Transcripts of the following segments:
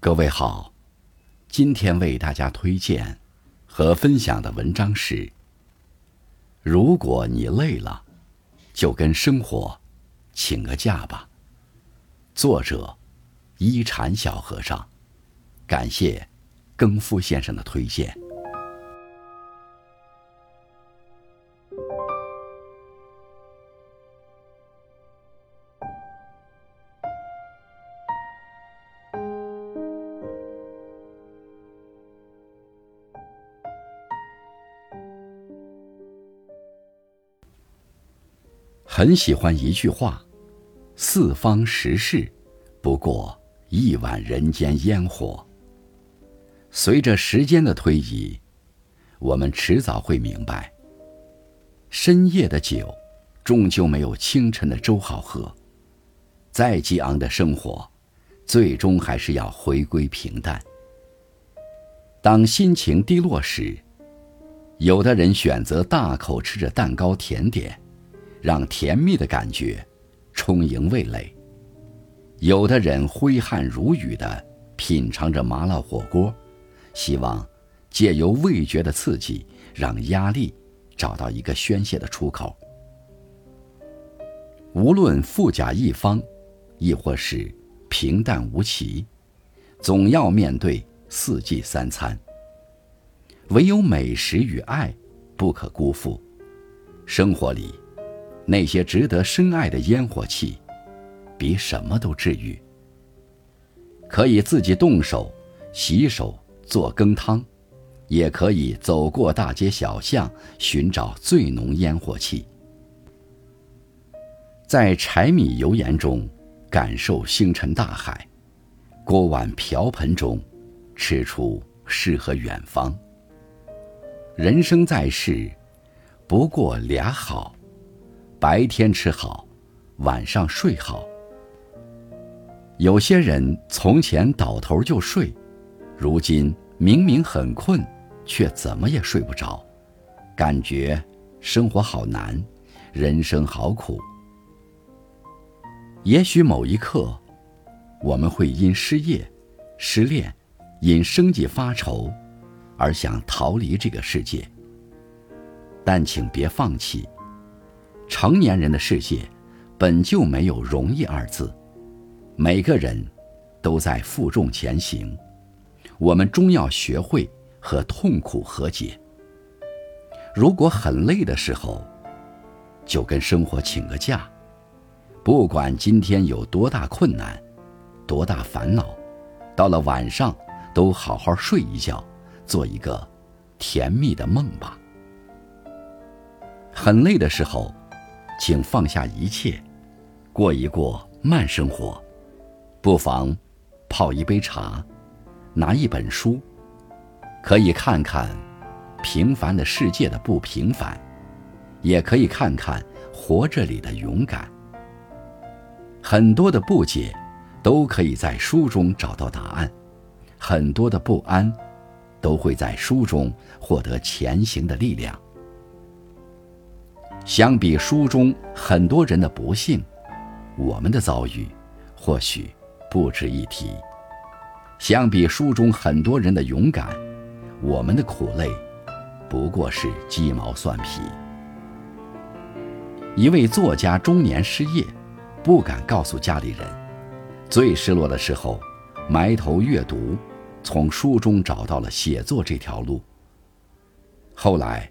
各位好，今天为大家推荐和分享的文章是：如果你累了，就跟生活请个假吧。作者：一禅小和尚。感谢更夫先生的推荐。很喜欢一句话：“四方时事，不过一碗人间烟火。”随着时间的推移，我们迟早会明白，深夜的酒，终究没有清晨的粥好喝。再激昂的生活，最终还是要回归平淡。当心情低落时，有的人选择大口吃着蛋糕甜点。让甜蜜的感觉充盈味蕾。有的人挥汗如雨的品尝着麻辣火锅，希望借由味觉的刺激，让压力找到一个宣泄的出口。无论富甲一方，亦或是平淡无奇，总要面对四季三餐。唯有美食与爱不可辜负。生活里。那些值得深爱的烟火气，比什么都治愈。可以自己动手洗手做羹汤，也可以走过大街小巷寻找最浓烟火气，在柴米油盐中感受星辰大海，锅碗瓢盆中吃出诗和远方。人生在世，不过俩好。白天吃好，晚上睡好。有些人从前倒头就睡，如今明明很困，却怎么也睡不着，感觉生活好难，人生好苦。也许某一刻，我们会因失业、失恋，因生计发愁，而想逃离这个世界。但请别放弃。成年人的世界，本就没有容易二字。每个人都在负重前行，我们终要学会和痛苦和解。如果很累的时候，就跟生活请个假，不管今天有多大困难，多大烦恼，到了晚上都好好睡一觉，做一个甜蜜的梦吧。很累的时候。请放下一切，过一过慢生活，不妨泡一杯茶，拿一本书，可以看看平凡的世界的不平凡，也可以看看活着里的勇敢。很多的不解，都可以在书中找到答案；很多的不安，都会在书中获得前行的力量。相比书中很多人的不幸，我们的遭遇或许不值一提；相比书中很多人的勇敢，我们的苦累不过是鸡毛蒜皮。一位作家中年失业，不敢告诉家里人，最失落的时候，埋头阅读，从书中找到了写作这条路。后来。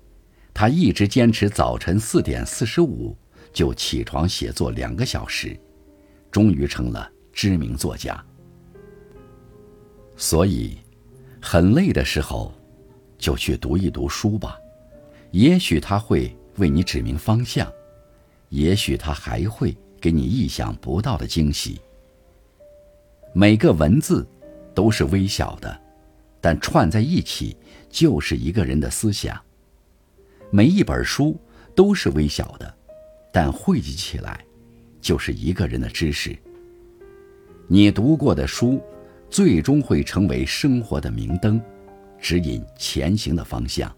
他一直坚持早晨四点四十五就起床写作两个小时，终于成了知名作家。所以，很累的时候，就去读一读书吧，也许他会为你指明方向，也许他还会给你意想不到的惊喜。每个文字都是微小的，但串在一起就是一个人的思想。每一本书都是微小的，但汇集起来，就是一个人的知识。你读过的书，最终会成为生活的明灯，指引前行的方向。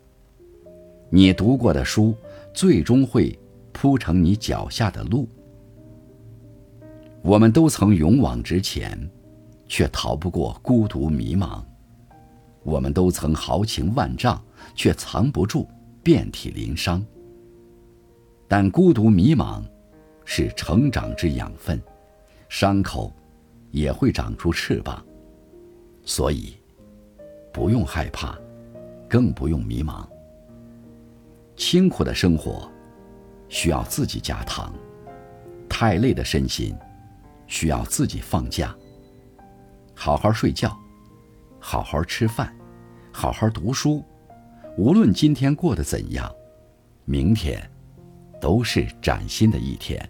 你读过的书，最终会铺成你脚下的路。我们都曾勇往直前，却逃不过孤独迷茫；我们都曾豪情万丈，却藏不住遍体鳞伤。但孤独迷茫，是成长之养分，伤口也会长出翅膀。所以，不用害怕，更不用迷茫。清苦的生活，需要自己加糖；太累的身心，需要自己放假。好好睡觉，好好吃饭，好好读书。无论今天过得怎样，明天。都是崭新的一天。